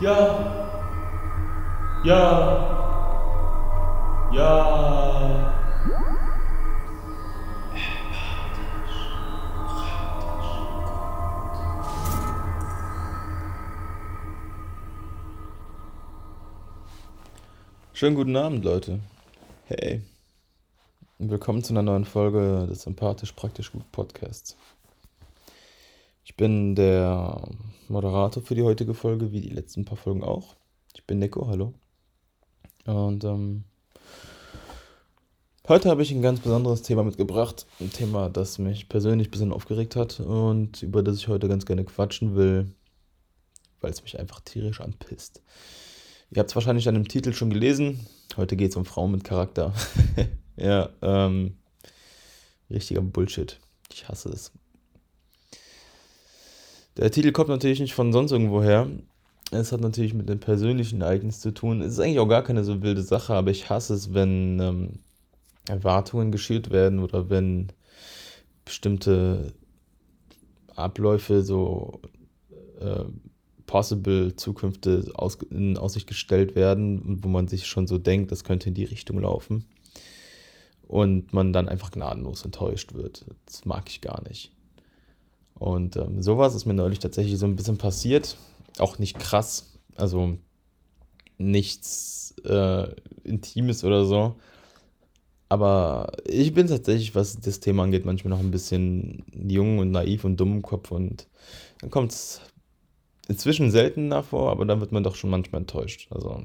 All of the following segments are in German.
Ja. Ja. Ja. Schönen guten Abend, Leute. Hey. Willkommen zu einer neuen Folge des Sympathisch Praktisch Gut Podcasts. Ich bin der Moderator für die heutige Folge, wie die letzten paar Folgen auch. Ich bin Nico, hallo. Und ähm, heute habe ich ein ganz besonderes Thema mitgebracht. Ein Thema, das mich persönlich ein bisschen aufgeregt hat und über das ich heute ganz gerne quatschen will, weil es mich einfach tierisch anpisst. Ihr habt es wahrscheinlich an dem Titel schon gelesen. Heute geht es um Frauen mit Charakter. ja, ähm, richtiger Bullshit. Ich hasse es. Der Titel kommt natürlich nicht von sonst irgendwo her. Es hat natürlich mit dem persönlichen Ereignis zu tun. Es ist eigentlich auch gar keine so wilde Sache, aber ich hasse es, wenn ähm, Erwartungen geschürt werden oder wenn bestimmte Abläufe so äh, possible Zukünfte aus, in Aussicht gestellt werden, wo man sich schon so denkt, das könnte in die Richtung laufen. Und man dann einfach gnadenlos enttäuscht wird. Das mag ich gar nicht. Und ähm, sowas ist mir neulich tatsächlich so ein bisschen passiert. Auch nicht krass. Also nichts äh, Intimes oder so. Aber ich bin tatsächlich, was das Thema angeht, manchmal noch ein bisschen jung und naiv und dumm im Kopf. Und dann kommt es inzwischen seltener vor, aber dann wird man doch schon manchmal enttäuscht. Also,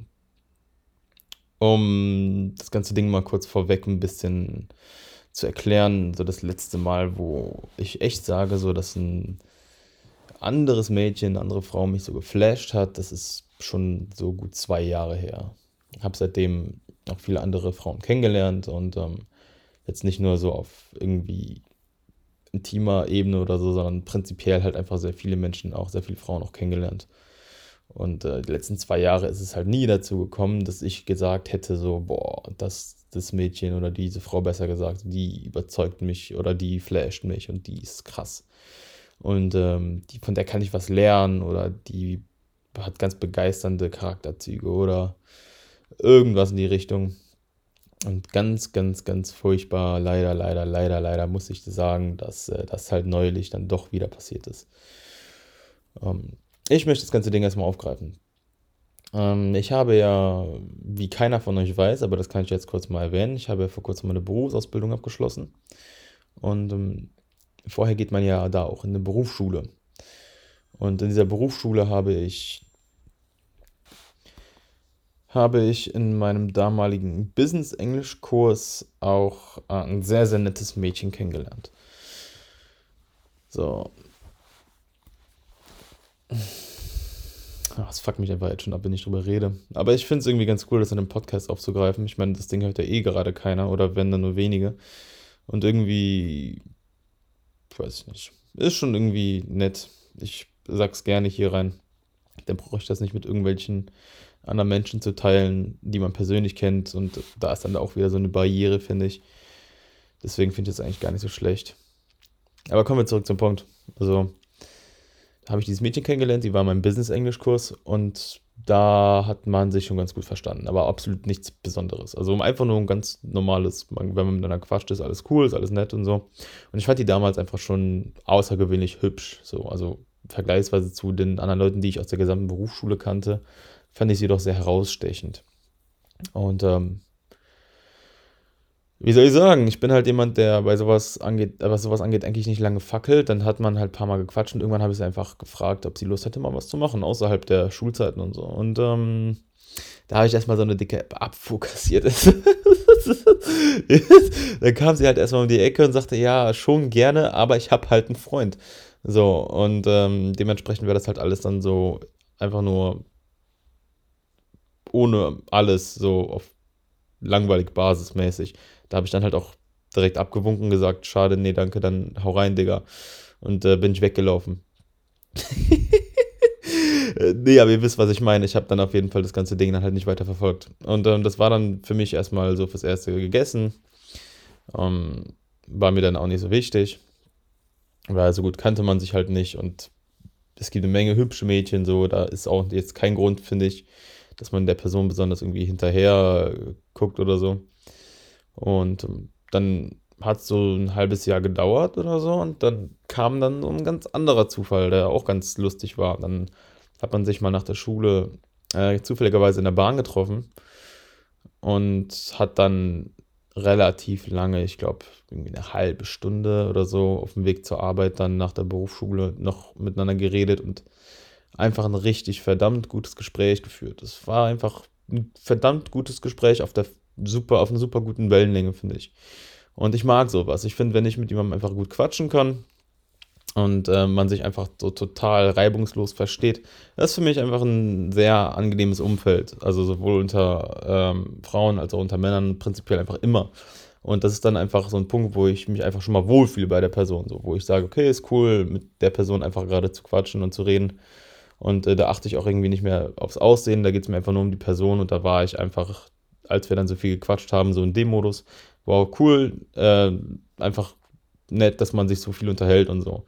um das ganze Ding mal kurz vorweg ein bisschen zu erklären, so das letzte Mal, wo ich echt sage, so dass ein anderes Mädchen, eine andere Frau mich so geflasht hat, das ist schon so gut zwei Jahre her. Ich habe seitdem auch viele andere Frauen kennengelernt und ähm, jetzt nicht nur so auf irgendwie intimer Ebene oder so, sondern prinzipiell halt einfach sehr viele Menschen, auch sehr viele Frauen auch kennengelernt. Und äh, die letzten zwei Jahre ist es halt nie dazu gekommen, dass ich gesagt hätte, so, boah, das, das Mädchen oder diese Frau besser gesagt, die überzeugt mich oder die flasht mich und die ist krass. Und ähm, die, von der kann ich was lernen oder die hat ganz begeisternde Charakterzüge oder irgendwas in die Richtung. Und ganz, ganz, ganz furchtbar, leider, leider, leider, leider muss ich sagen, dass äh, das halt neulich dann doch wieder passiert ist. Ähm, ich möchte das ganze Ding erstmal aufgreifen. Ähm, ich habe ja, wie keiner von euch weiß, aber das kann ich jetzt kurz mal erwähnen, ich habe ja vor kurzem meine Berufsausbildung abgeschlossen. Und ähm, vorher geht man ja da auch in eine Berufsschule. Und in dieser Berufsschule habe ich habe ich in meinem damaligen Business-Englisch-Kurs auch äh, ein sehr, sehr nettes Mädchen kennengelernt. So. Das fuckt mich einfach jetzt schon ab, wenn ich drüber rede. Aber ich finde es irgendwie ganz cool, das in einem Podcast aufzugreifen. Ich meine, das Ding hört ja eh gerade keiner oder wenn dann nur wenige. Und irgendwie, weiß ich nicht, ist schon irgendwie nett. Ich sag's gerne hier rein. Dann brauche ich das nicht mit irgendwelchen anderen Menschen zu teilen, die man persönlich kennt. Und da ist dann auch wieder so eine Barriere, finde ich. Deswegen finde ich das eigentlich gar nicht so schlecht. Aber kommen wir zurück zum Punkt. Also, habe ich dieses Mädchen kennengelernt, die war in meinem Business-Englisch-Kurs und da hat man sich schon ganz gut verstanden, aber absolut nichts Besonderes. Also einfach nur ein ganz normales, wenn man miteinander quatscht, ist alles cool, ist alles nett und so. Und ich fand die damals einfach schon außergewöhnlich hübsch. So, also vergleichsweise zu den anderen Leuten, die ich aus der gesamten Berufsschule kannte, fand ich sie doch sehr herausstechend. Und ähm, wie soll ich sagen, ich bin halt jemand, der bei sowas angeht, was sowas angeht, eigentlich nicht lange fackelt. Dann hat man halt ein paar Mal gequatscht und irgendwann habe ich sie einfach gefragt, ob sie Lust hätte, mal was zu machen, außerhalb der Schulzeiten und so. Und ähm, da habe ich erstmal so eine dicke Abfuhr kassiert. dann kam sie halt erstmal um die Ecke und sagte, ja, schon gerne, aber ich habe halt einen Freund. So, und ähm, dementsprechend wäre das halt alles dann so einfach nur ohne alles so auf langweilig basismäßig. Da habe ich dann halt auch direkt abgewunken gesagt, schade, nee, danke, dann hau rein, Digga. Und äh, bin ich weggelaufen. nee, aber ihr wisst, was ich meine. Ich habe dann auf jeden Fall das ganze Ding dann halt nicht weiter verfolgt. Und ähm, das war dann für mich erstmal so fürs Erste gegessen. Ähm, war mir dann auch nicht so wichtig. Weil so gut kannte man sich halt nicht und es gibt eine Menge hübsche Mädchen, so, da ist auch jetzt kein Grund, finde ich, dass man der Person besonders irgendwie hinterher guckt oder so. Und ähm, dann hat es so ein halbes Jahr gedauert oder so und dann kam dann so ein ganz anderer Zufall, der auch ganz lustig war. Dann hat man sich mal nach der Schule äh, zufälligerweise in der Bahn getroffen und hat dann relativ lange, ich glaube, irgendwie eine halbe Stunde oder so auf dem Weg zur Arbeit dann nach der Berufsschule noch miteinander geredet und einfach ein richtig verdammt gutes Gespräch geführt. Es war einfach ein verdammt gutes Gespräch auf der super, auf einer super guten Wellenlänge, finde ich. Und ich mag sowas. Ich finde, wenn ich mit jemandem einfach gut quatschen kann, und äh, man sich einfach so total reibungslos versteht. Das ist für mich einfach ein sehr angenehmes Umfeld. Also sowohl unter ähm, Frauen als auch unter Männern prinzipiell einfach immer. Und das ist dann einfach so ein Punkt, wo ich mich einfach schon mal wohlfühle bei der Person. So, wo ich sage, okay, ist cool, mit der Person einfach gerade zu quatschen und zu reden. Und äh, da achte ich auch irgendwie nicht mehr aufs Aussehen, da geht es mir einfach nur um die Person. Und da war ich einfach, als wir dann so viel gequatscht haben, so in dem Modus, wow, cool, äh, einfach nett, dass man sich so viel unterhält und so.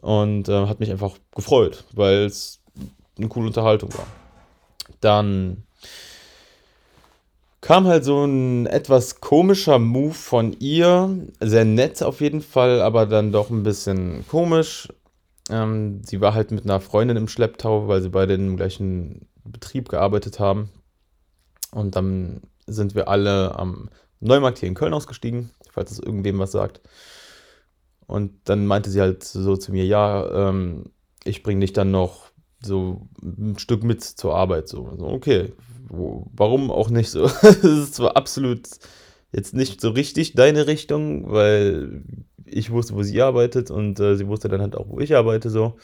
Und äh, hat mich einfach gefreut, weil es eine coole Unterhaltung war. Dann kam halt so ein etwas komischer Move von ihr. Sehr nett auf jeden Fall, aber dann doch ein bisschen komisch. Ähm, sie war halt mit einer Freundin im Schlepptau, weil sie beide im gleichen Betrieb gearbeitet haben. Und dann sind wir alle am Neumarkt hier in Köln ausgestiegen, falls es irgendwem was sagt. Und dann meinte sie halt so zu mir, ja, ähm, ich bringe dich dann noch so ein Stück mit zur Arbeit. So, so okay, wo, warum auch nicht so? Es ist zwar absolut jetzt nicht so richtig deine Richtung, weil ich wusste, wo sie arbeitet und äh, sie wusste dann halt auch, wo ich arbeite so.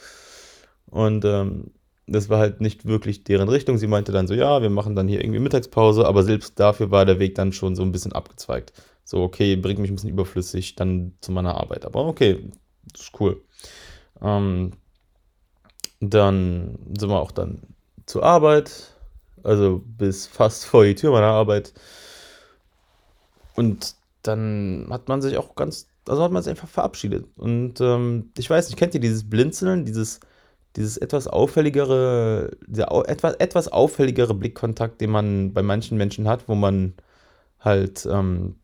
Und ähm, das war halt nicht wirklich deren Richtung. Sie meinte dann so, ja, wir machen dann hier irgendwie Mittagspause, aber selbst dafür war der Weg dann schon so ein bisschen abgezweigt. So, okay, bringt mich ein bisschen überflüssig dann zu meiner Arbeit. Aber okay, ist cool. Ähm, dann sind wir auch dann zur Arbeit, also bis fast vor die Tür meiner Arbeit. Und dann hat man sich auch ganz, also hat man sich einfach verabschiedet. Und ähm, ich weiß nicht, kennt ihr dieses Blinzeln, dieses, dieses etwas auffälligere, dieser etwas, etwas auffälligere Blickkontakt, den man bei manchen Menschen hat, wo man halt ähm,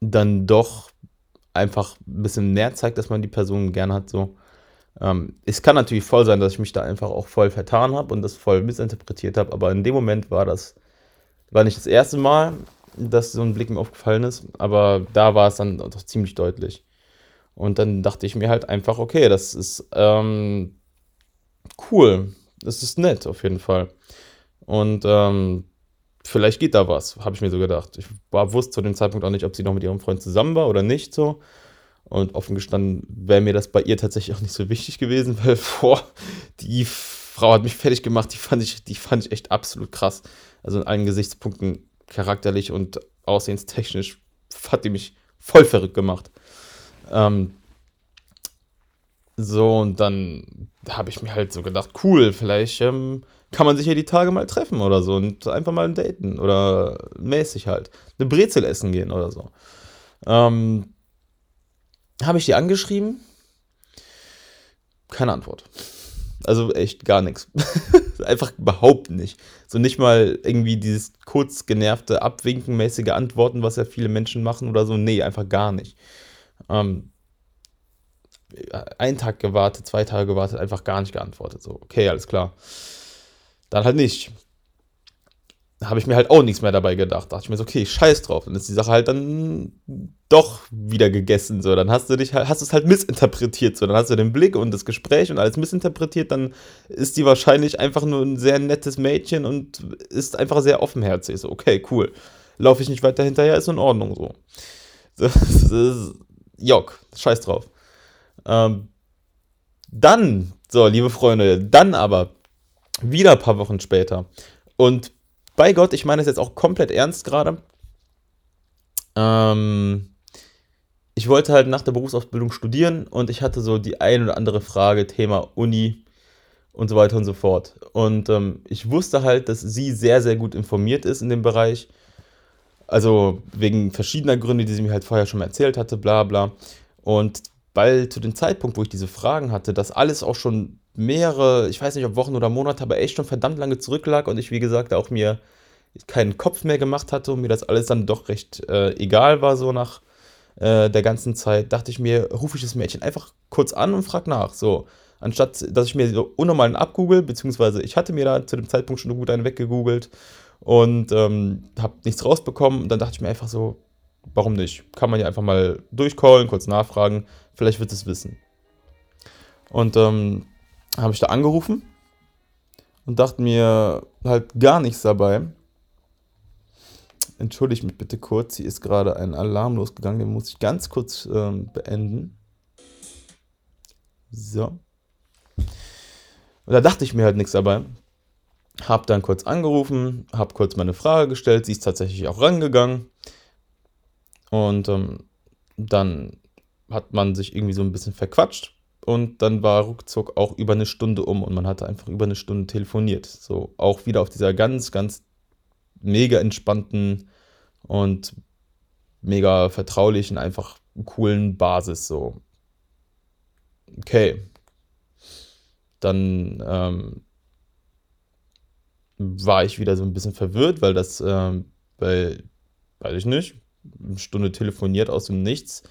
dann doch einfach ein bisschen näher zeigt, dass man die Person gern hat. So. Ähm, es kann natürlich voll sein, dass ich mich da einfach auch voll vertan habe und das voll missinterpretiert habe, aber in dem Moment war das, war nicht das erste Mal, dass so ein Blick mir aufgefallen ist, aber da war es dann doch ziemlich deutlich. Und dann dachte ich mir halt einfach, okay, das ist ähm, cool, das ist nett auf jeden Fall. Und ähm, vielleicht geht da was, habe ich mir so gedacht. Ich war, wusste zu dem Zeitpunkt auch nicht, ob sie noch mit ihrem Freund zusammen war oder nicht so. Und offen gestanden wäre mir das bei ihr tatsächlich auch nicht so wichtig gewesen, weil boah, die Frau hat mich fertig gemacht, die fand ich, die fand ich echt absolut krass. Also in allen Gesichtspunkten charakterlich und aussehenstechnisch hat die mich voll verrückt gemacht. Ähm, so, und dann habe ich mir halt so gedacht, cool, vielleicht ähm, kann man sich ja die Tage mal treffen oder so und einfach mal daten oder mäßig halt. Eine Brezel essen gehen oder so. Ähm, Habe ich die angeschrieben? Keine Antwort. Also echt gar nichts. Einfach überhaupt nicht. So nicht mal irgendwie dieses kurz genervte, abwinkenmäßige Antworten, was ja viele Menschen machen oder so. Nee, einfach gar nicht. Ähm, einen Tag gewartet, zwei Tage gewartet, einfach gar nicht geantwortet. So, okay, alles klar. Dann halt nicht. Da habe ich mir halt auch nichts mehr dabei gedacht. Da dachte ich mir so, okay, scheiß drauf. Dann ist die Sache halt dann doch wieder gegessen. So, dann hast du dich hast es halt missinterpretiert. So, dann hast du den Blick und das Gespräch und alles missinterpretiert. Dann ist die wahrscheinlich einfach nur ein sehr nettes Mädchen und ist einfach sehr offenherzig. So, okay, cool. Laufe ich nicht weiter hinterher, ist in Ordnung so. Das ist Jock, scheiß drauf. Ähm, dann, so, liebe Freunde, dann aber wieder ein paar Wochen später. Und bei Gott, ich meine es jetzt auch komplett ernst gerade. Ähm, ich wollte halt nach der Berufsausbildung studieren und ich hatte so die ein oder andere Frage, Thema Uni und so weiter und so fort. Und ähm, ich wusste halt, dass sie sehr, sehr gut informiert ist in dem Bereich. Also wegen verschiedener Gründe, die sie mir halt vorher schon mal erzählt hatte, bla bla. Und weil zu dem Zeitpunkt, wo ich diese Fragen hatte, das alles auch schon mehrere, ich weiß nicht, ob Wochen oder Monate, aber echt schon verdammt lange zurücklag und ich, wie gesagt, auch mir keinen Kopf mehr gemacht hatte und mir das alles dann doch recht äh, egal war, so nach äh, der ganzen Zeit, dachte ich mir, rufe ich das Mädchen einfach kurz an und frage nach. So, anstatt dass ich mir so unnormalen abgoogle, beziehungsweise ich hatte mir da zu dem Zeitpunkt schon gut einen weggegoogelt und ähm, habe nichts rausbekommen. Und dann dachte ich mir einfach so, warum nicht? Kann man ja einfach mal durchcallen, kurz nachfragen, vielleicht wird es wissen. Und ähm, habe ich da angerufen und dachte mir halt gar nichts dabei. Entschuldigt mich bitte kurz, hier ist gerade ein Alarm losgegangen, den muss ich ganz kurz ähm, beenden. So. Und da dachte ich mir halt nichts dabei. Hab dann kurz angerufen, hab kurz meine Frage gestellt, sie ist tatsächlich auch rangegangen. Und ähm, dann hat man sich irgendwie so ein bisschen verquatscht und dann war ruckzuck auch über eine Stunde um und man hatte einfach über eine Stunde telefoniert. So auch wieder auf dieser ganz, ganz mega entspannten und mega vertraulichen, einfach coolen Basis. So. Okay. Dann ähm, war ich wieder so ein bisschen verwirrt, weil das, ähm, weiß ich nicht, eine Stunde telefoniert aus dem Nichts.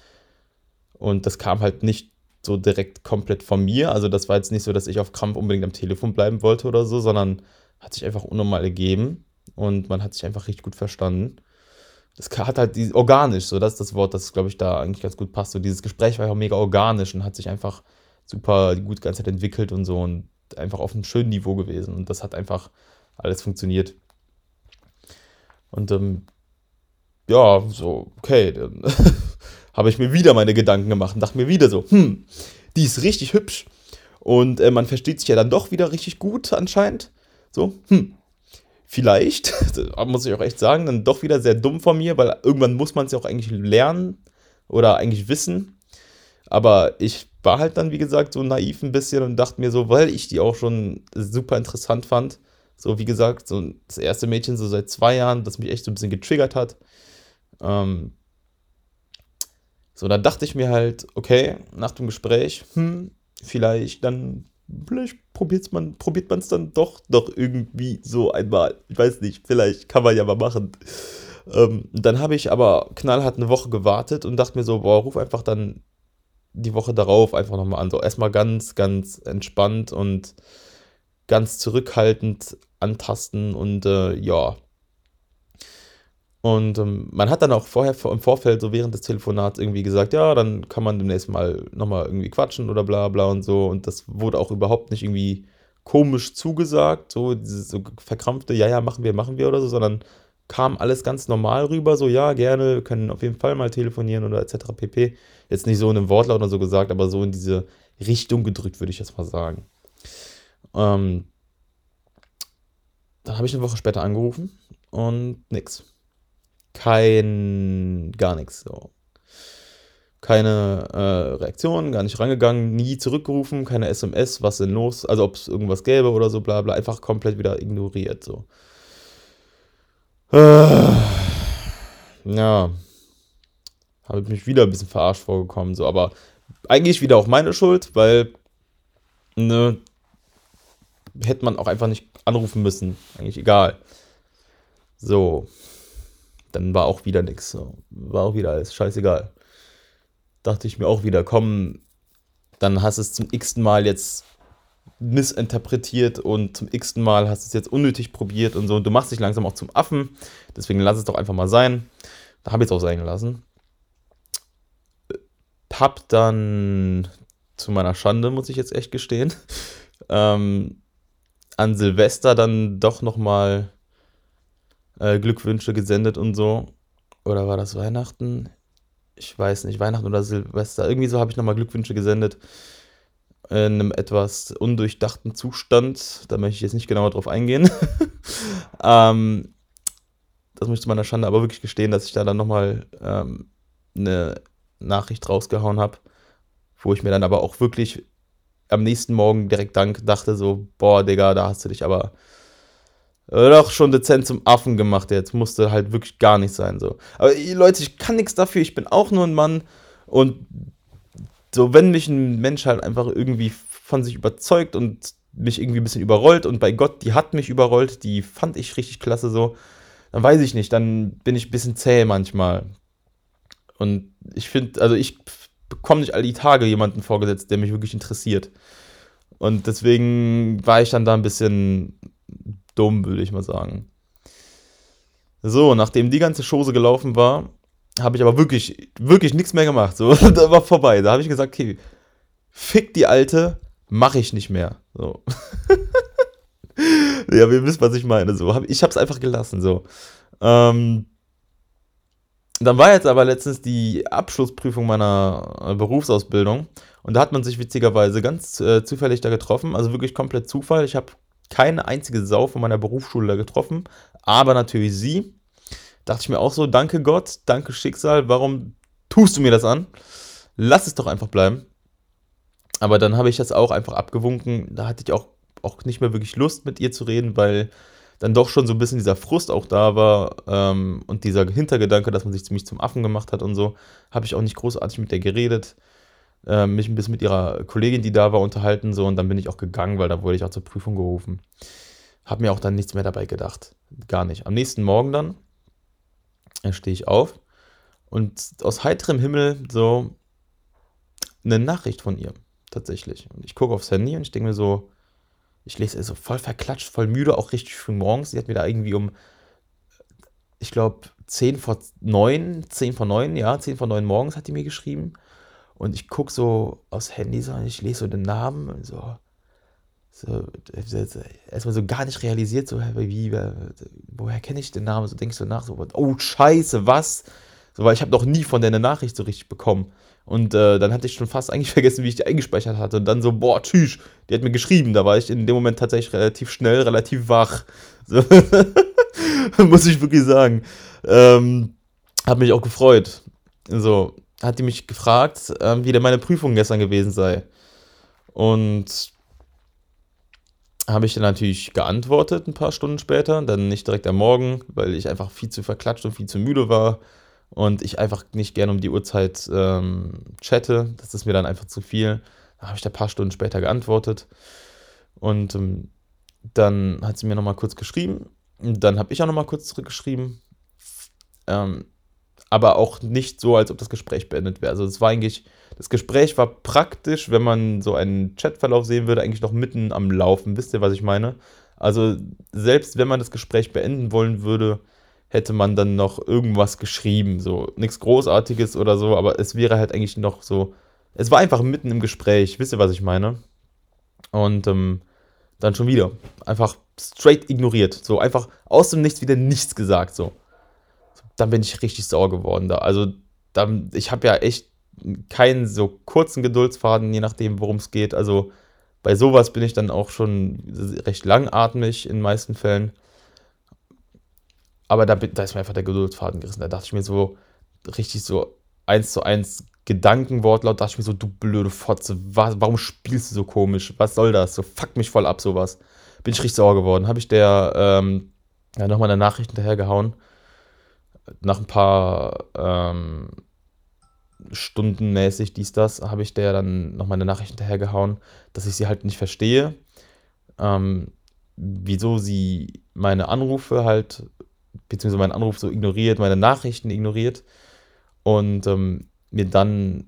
Und das kam halt nicht so direkt komplett von mir. Also das war jetzt nicht so, dass ich auf Krampf unbedingt am Telefon bleiben wollte oder so, sondern hat sich einfach unnormal ergeben und man hat sich einfach richtig gut verstanden. Das hat halt die, organisch, so das ist das Wort, das glaube ich da eigentlich ganz gut passt. So dieses Gespräch war ja auch mega organisch und hat sich einfach super gut die ganze Zeit entwickelt und so und einfach auf einem schönen Niveau gewesen und das hat einfach alles funktioniert. Und ähm, ja, so, okay, dann habe ich mir wieder meine Gedanken gemacht und dachte mir wieder so, hm, die ist richtig hübsch. Und äh, man versteht sich ja dann doch wieder richtig gut anscheinend. So, hm, vielleicht, muss ich auch echt sagen, dann doch wieder sehr dumm von mir, weil irgendwann muss man es ja auch eigentlich lernen oder eigentlich wissen. Aber ich war halt dann, wie gesagt, so naiv ein bisschen und dachte mir so, weil ich die auch schon super interessant fand, so wie gesagt, so das erste Mädchen so seit zwei Jahren, das mich echt so ein bisschen getriggert hat, ähm, so, da dachte ich mir halt, okay, nach dem Gespräch, hm, vielleicht dann, vielleicht probiert man es dann doch doch irgendwie so einmal. Ich weiß nicht, vielleicht kann man ja mal machen. Ähm, dann habe ich aber knallhart eine Woche gewartet und dachte mir so, boah, ruf einfach dann die Woche darauf einfach nochmal an. So erstmal ganz, ganz entspannt und ganz zurückhaltend antasten und äh, ja, und ähm, man hat dann auch vorher im Vorfeld, so während des Telefonats, irgendwie gesagt, ja, dann kann man demnächst mal nochmal irgendwie quatschen oder bla bla und so. Und das wurde auch überhaupt nicht irgendwie komisch zugesagt, so dieses so verkrampfte, ja, ja, machen wir, machen wir oder so, sondern kam alles ganz normal rüber, so, ja, gerne, wir können auf jeden Fall mal telefonieren oder etc. pp. Jetzt nicht so in einem Wortlaut oder so gesagt, aber so in diese Richtung gedrückt, würde ich jetzt mal sagen. Ähm, dann habe ich eine Woche später angerufen und nix kein, gar nichts. So. Keine äh, Reaktion, gar nicht rangegangen, nie zurückgerufen, keine SMS, was denn los, also ob es irgendwas gäbe oder so, bla bla, einfach komplett wieder ignoriert. So. Äh, ja, habe ich mich wieder ein bisschen verarscht vorgekommen, so, aber eigentlich wieder auch meine Schuld, weil, ne, hätte man auch einfach nicht anrufen müssen. Eigentlich egal. So dann war auch wieder nichts. War auch wieder alles scheißegal. Dachte ich mir auch wieder, komm, dann hast du es zum x-ten Mal jetzt missinterpretiert und zum x-ten Mal hast du es jetzt unnötig probiert und so. Und du machst dich langsam auch zum Affen. Deswegen lass es doch einfach mal sein. Da habe ich es auch sein gelassen. Hab dann zu meiner Schande, muss ich jetzt echt gestehen, ähm, an Silvester dann doch nochmal äh, Glückwünsche gesendet und so. Oder war das Weihnachten? Ich weiß nicht, Weihnachten oder Silvester. Irgendwie so habe ich nochmal Glückwünsche gesendet. In einem etwas undurchdachten Zustand. Da möchte ich jetzt nicht genauer drauf eingehen. ähm, das muss ich zu meiner Schande aber wirklich gestehen, dass ich da dann nochmal ähm, eine Nachricht rausgehauen habe, wo ich mir dann aber auch wirklich am nächsten Morgen direkt dank dachte, so, boah, Digga, da hast du dich aber doch schon dezent zum Affen gemacht jetzt. Musste halt wirklich gar nicht sein so. Aber Leute, ich kann nichts dafür. Ich bin auch nur ein Mann und so, wenn mich ein Mensch halt einfach irgendwie von sich überzeugt und mich irgendwie ein bisschen überrollt und bei Gott, die hat mich überrollt, die fand ich richtig klasse so, dann weiß ich nicht, dann bin ich ein bisschen zäh manchmal. Und ich finde, also ich bekomme nicht all die Tage jemanden vorgesetzt, der mich wirklich interessiert. Und deswegen war ich dann da ein bisschen dumm, würde ich mal sagen. So, nachdem die ganze Chose gelaufen war, habe ich aber wirklich, wirklich nichts mehr gemacht. So, da war vorbei. Da habe ich gesagt, okay, fick die Alte, mache ich nicht mehr. So. ja, ihr wisst, was ich meine. So, ich habe es einfach gelassen. So. Ähm, dann war jetzt aber letztens die Abschlussprüfung meiner Berufsausbildung und da hat man sich witzigerweise ganz äh, zufällig da getroffen, also wirklich komplett Zufall. Ich habe keine einzige Sau von meiner Berufsschule da getroffen, aber natürlich sie. Dachte ich mir auch so, danke Gott, danke Schicksal, warum tust du mir das an? Lass es doch einfach bleiben. Aber dann habe ich das auch einfach abgewunken. Da hatte ich auch, auch nicht mehr wirklich Lust mit ihr zu reden, weil dann doch schon so ein bisschen dieser Frust auch da war ähm, und dieser Hintergedanke, dass man sich ziemlich zum Affen gemacht hat und so, habe ich auch nicht großartig mit der geredet. Äh, mich ein bisschen mit ihrer Kollegin, die da war, unterhalten so und dann bin ich auch gegangen, weil da wurde ich auch zur Prüfung gerufen. Habe mir auch dann nichts mehr dabei gedacht. Gar nicht. Am nächsten Morgen dann äh, stehe ich auf und aus heiterem Himmel so eine Nachricht von ihr tatsächlich. Und ich gucke aufs Handy und ich denke mir so, ich lese also voll verklatscht, voll müde, auch richtig früh morgens. Sie hat mir da irgendwie um, ich glaube, 10 vor 9, 10 vor 9, ja, 10 vor 9 morgens hat die mir geschrieben. Und ich gucke so aufs Handy so und ich lese so den Namen und so, so erstmal so gar nicht realisiert, so, wie, woher kenne ich den Namen? So denkst du nach, so, oh Scheiße, was? So, weil ich habe noch nie von der eine Nachricht so richtig bekommen. Und äh, dann hatte ich schon fast eigentlich vergessen, wie ich die eingespeichert hatte. Und dann so, boah, tschüss, die hat mir geschrieben. Da war ich in dem Moment tatsächlich relativ schnell, relativ wach. So. Muss ich wirklich sagen. Ähm, hat mich auch gefreut. So, hat die mich gefragt, äh, wie denn meine Prüfung gestern gewesen sei. Und habe ich dann natürlich geantwortet ein paar Stunden später, dann nicht direkt am Morgen, weil ich einfach viel zu verklatscht und viel zu müde war und ich einfach nicht gerne um die Uhrzeit ähm, chatte. Das ist mir dann einfach zu viel. Da habe ich da ein paar Stunden später geantwortet. Und ähm, dann hat sie mir nochmal kurz geschrieben. Und dann habe ich auch nochmal kurz zurückgeschrieben. Ähm, aber auch nicht so, als ob das Gespräch beendet wäre. Also es war eigentlich, das Gespräch war praktisch, wenn man so einen Chatverlauf sehen würde, eigentlich noch mitten am Laufen. Wisst ihr, was ich meine? Also selbst wenn man das Gespräch beenden wollen würde, hätte man dann noch irgendwas geschrieben. So nichts Großartiges oder so, aber es wäre halt eigentlich noch so. Es war einfach mitten im Gespräch, wisst ihr, was ich meine? Und ähm, dann schon wieder. Einfach straight ignoriert. So einfach aus dem Nichts wieder nichts gesagt. So. Dann bin ich richtig sauer geworden da. Also, dann, ich habe ja echt keinen so kurzen Geduldsfaden, je nachdem, worum es geht. Also, bei sowas bin ich dann auch schon recht langatmig in den meisten Fällen. Aber da, da ist mir einfach der Geduldsfaden gerissen. Da dachte ich mir so, richtig so eins zu eins Gedankenwortlaut, dachte ich mir so, du blöde Fotze, was, warum spielst du so komisch? Was soll das? So, fuck mich voll ab, sowas. Bin ich richtig sauer geworden. Habe ich der ähm, ja, nochmal eine Nachricht hinterhergehauen. Nach ein paar ähm, Stunden mäßig dies, das, habe ich der dann nochmal eine Nachricht hinterhergehauen, dass ich sie halt nicht verstehe. Ähm, wieso sie meine Anrufe halt beziehungsweise meinen Anruf so ignoriert, meine Nachrichten ignoriert und ähm, mir dann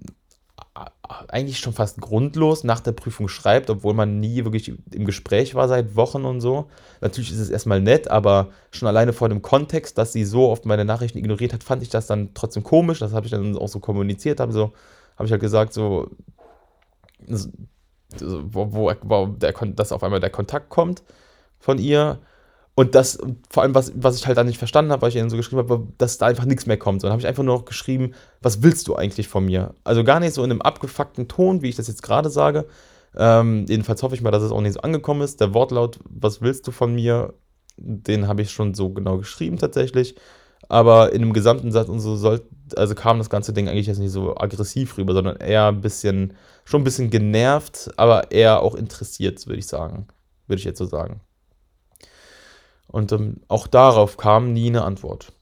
eigentlich schon fast grundlos nach der Prüfung schreibt, obwohl man nie wirklich im Gespräch war seit Wochen und so. Natürlich ist es erstmal nett, aber schon alleine vor dem Kontext, dass sie so oft meine Nachrichten ignoriert hat, fand ich das dann trotzdem komisch. Das habe ich dann auch so kommuniziert, habe so, habe ich halt gesagt, so, wo, wo, wo der, dass auf einmal der Kontakt kommt von ihr und das, vor allem, was, was ich halt dann nicht verstanden habe, weil ich ihnen so geschrieben habe, dass da einfach nichts mehr kommt. Sondern habe ich einfach nur noch geschrieben, was willst du eigentlich von mir? Also gar nicht so in einem abgefuckten Ton, wie ich das jetzt gerade sage. Ähm, jedenfalls hoffe ich mal, dass es auch nicht so angekommen ist. Der Wortlaut, was willst du von mir, den habe ich schon so genau geschrieben tatsächlich. Aber in einem gesamten Satz und so soll, also kam das ganze Ding eigentlich jetzt nicht so aggressiv rüber, sondern eher ein bisschen, schon ein bisschen genervt, aber eher auch interessiert, würde ich sagen. Würde ich jetzt so sagen. Und ähm, auch darauf kam nie eine Antwort.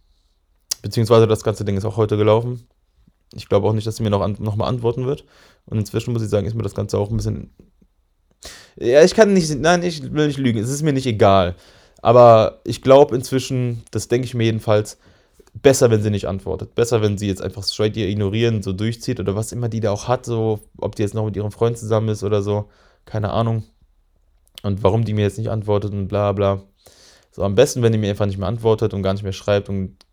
Beziehungsweise das ganze Ding ist auch heute gelaufen. Ich glaube auch nicht, dass sie mir noch, an, noch mal antworten wird. Und inzwischen muss ich sagen, ist mir das Ganze auch ein bisschen. Ja, ich kann nicht. Nein, ich will nicht lügen. Es ist mir nicht egal. Aber ich glaube inzwischen, das denke ich mir jedenfalls, besser, wenn sie nicht antwortet. Besser, wenn sie jetzt einfach straight ihr ignorieren, so durchzieht oder was immer die da auch hat, so, ob die jetzt noch mit ihrem Freund zusammen ist oder so, keine Ahnung. Und warum die mir jetzt nicht antwortet und bla bla. So, am besten, wenn die mir einfach nicht mehr antwortet und gar nicht mehr schreibt und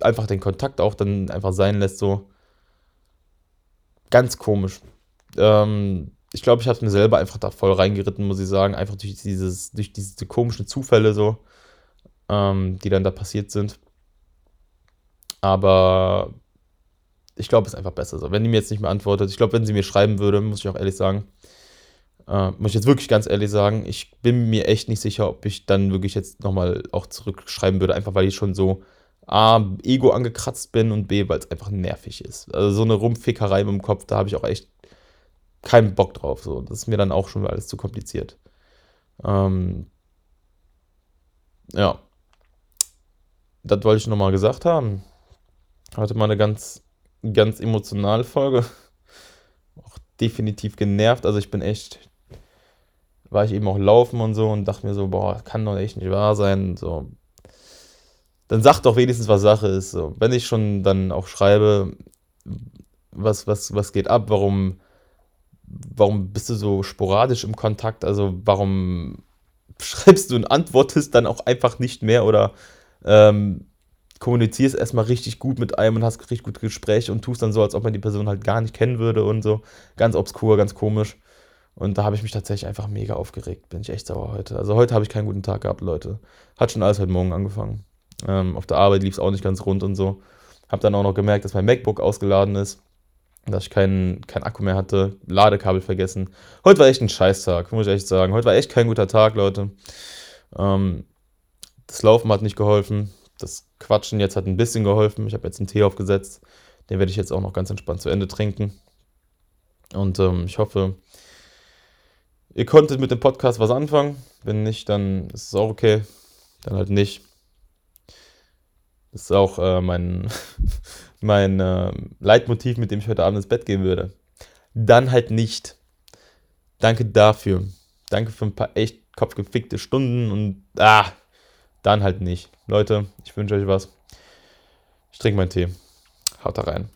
einfach den Kontakt auch dann einfach sein lässt, so. Ganz komisch. Ähm, ich glaube, ich habe mir selber einfach da voll reingeritten, muss ich sagen. Einfach durch, dieses, durch diese komischen Zufälle so, ähm, die dann da passiert sind. Aber ich glaube, es ist einfach besser so. Wenn die mir jetzt nicht mehr antwortet, ich glaube, wenn sie mir schreiben würde, muss ich auch ehrlich sagen, äh, muss ich jetzt wirklich ganz ehrlich sagen, ich bin mir echt nicht sicher, ob ich dann wirklich jetzt nochmal auch zurückschreiben würde, einfach weil ich schon so A, Ego angekratzt bin und B, weil es einfach nervig ist. Also so eine Rumfickerei im Kopf, da habe ich auch echt keinen Bock drauf. So. Das ist mir dann auch schon alles zu kompliziert. Ähm, ja. Das wollte ich nochmal gesagt haben. Heute mal eine ganz, ganz emotionale Folge. Auch definitiv genervt. Also ich bin echt, war ich eben auch laufen und so und dachte mir so, boah, kann doch echt nicht wahr sein. So. Dann sag doch wenigstens, was Sache ist. So. Wenn ich schon dann auch schreibe, was, was, was geht ab, warum, warum bist du so sporadisch im Kontakt? Also warum schreibst du und antwortest dann auch einfach nicht mehr oder ähm, kommunizierst erstmal richtig gut mit einem und hast richtig gute Gespräche und tust dann so, als ob man die Person halt gar nicht kennen würde und so. Ganz obskur, ganz komisch. Und da habe ich mich tatsächlich einfach mega aufgeregt. Bin ich echt sauer heute. Also heute habe ich keinen guten Tag gehabt, Leute. Hat schon alles heute Morgen angefangen. Ähm, auf der Arbeit lief es auch nicht ganz rund und so. Habe dann auch noch gemerkt, dass mein MacBook ausgeladen ist. Dass ich keinen kein Akku mehr hatte. Ladekabel vergessen. Heute war echt ein Scheißtag, muss ich echt sagen. Heute war echt kein guter Tag, Leute. Ähm, das Laufen hat nicht geholfen das Quatschen jetzt hat ein bisschen geholfen. Ich habe jetzt einen Tee aufgesetzt. Den werde ich jetzt auch noch ganz entspannt zu Ende trinken. Und ähm, ich hoffe, ihr konntet mit dem Podcast was anfangen. Wenn nicht, dann ist es auch okay. Dann halt nicht. Das ist auch äh, mein, mein äh, Leitmotiv, mit dem ich heute Abend ins Bett gehen würde. Dann halt nicht. Danke dafür. Danke für ein paar echt kopfgefickte Stunden und ah, dann halt nicht. Leute, ich wünsche euch was. Ich trinke meinen Tee. Haut da rein.